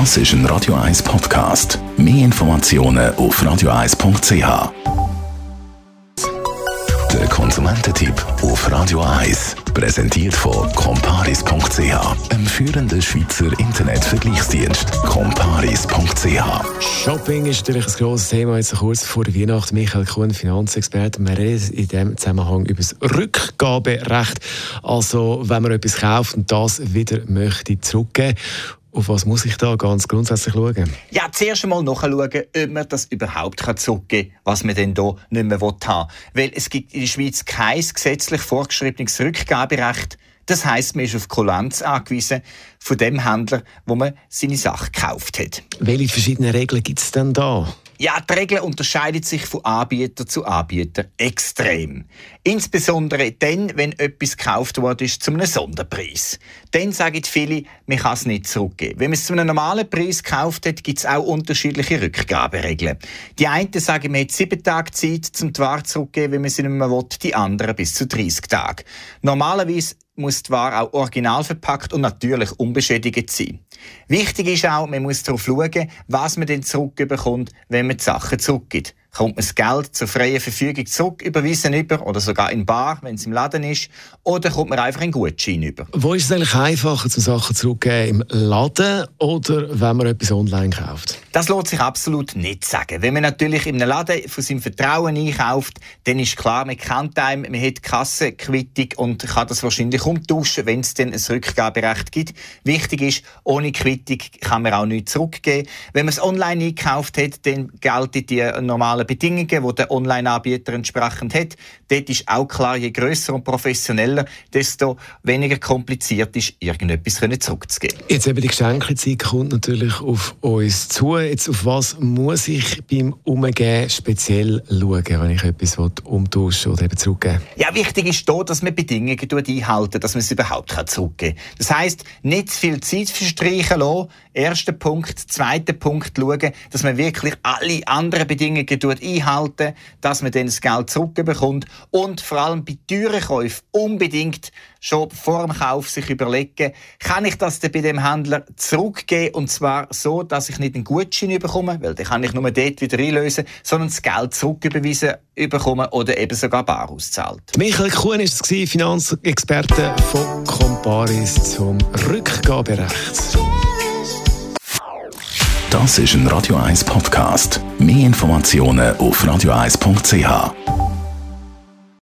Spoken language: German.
Das ist ein Radio 1 Podcast. Mehr Informationen auf radio1.ch. Der Konsumententipp auf Radio 1 präsentiert von comparis.ch, einem führenden Schweizer Internetvergleichsdienst. comparis.ch. Shopping ist natürlich ein grosses Thema jetzt kurz vor Weihnachten. Michael Kuhn, Finanzexperte, wir reden in diesem Zusammenhang über das Rückgaberecht. Also, wenn man etwas kauft und das wieder möchte zurückgeben auf was muss ich da ganz grundsätzlich schauen? Ja, zuerst einmal nachschauen, ob man das überhaupt zurückgeben kann, was man denn hier nicht mehr haben will. Weil es gibt in der Schweiz kein gesetzlich vorgeschriebenes Rückgaberecht. Das heisst, man ist auf Kulanz angewiesen von dem Händler, wo man seine Sache gekauft hat. Welche verschiedenen Regeln gibt es denn da? Ja, die Regeln unterscheiden sich von Anbieter zu Anbieter extrem. Insbesondere dann, wenn etwas gekauft worden ist zu einem Sonderpreis. Dann sagen viele, man kann es nicht zurückgeben. Wenn man es zu einem normalen Preis gekauft hat, gibt es auch unterschiedliche Rückgaberegeln. Die einen sagen, man hat sieben Tage Zeit, um die Ware zurückzugeben, wenn man sie nicht mehr will, die anderen bis zu 30 Tage. Normalerweise muss die Ware auch original verpackt und natürlich unbeschädigt sein. Wichtig ist auch, man muss darauf schauen, was man denn zurückbekommt, wenn man die Sachen zurückgibt kommt man das Geld zur freien Verfügung zurück überwiesen über oder sogar in Bar, wenn es im Laden ist, oder kommt man einfach einen Gutschein über. Wo ist es eigentlich einfacher, zum Sachen zurückzugeben, im Laden oder wenn man etwas online kauft? Das lohnt sich absolut nicht sagen. Wenn man natürlich einem Laden von seinem Vertrauen einkauft, dann ist klar, man kennt einem, man hat Kassenquittung und kann das wahrscheinlich umtauschen, wenn es dann ein Rückgaberecht gibt. Wichtig ist, ohne Quittung kann man auch nichts zurückgeben. Wenn man es online einkauft hat, dann gelten die normalen Bedingungen, die der Online-Anbieter entsprechend hat. Dort ist auch klar, je grösser und professioneller, desto weniger kompliziert ist, irgendetwas zurückzugeben. Jetzt eben die Geschenkzeit kommt natürlich auf uns zu. Jetzt auf was muss ich beim Umgehen speziell schauen, wenn ich etwas umtauschen oder eben zurückgeben Ja, wichtig ist hier, dass man Bedingungen einhalten, dass man es überhaupt zurückgeben kann. Das heisst, nicht zu viel Zeit verstreichen lassen. Erster Punkt. Zweiter Punkt, schauen, dass man wirklich alle anderen Bedingungen einhalten, dass man dann das Geld zurückbekommt und vor allem bei teuren Käufen unbedingt schon vor dem Kauf sich überlegen, kann ich das denn bei dem Händler zurückgeben und zwar so, dass ich nicht einen Gutschein bekomme, weil den kann ich nur dort wieder einlösen, sondern das Geld zurücküberweisen bekomme oder eben sogar bar auszahlt. Michael Kuhn war es, Finanzexperte von Comparis zum Rückgaberecht. Das ist ein Radio 1 Podcast. Mehr Informationen auf radio1.ch.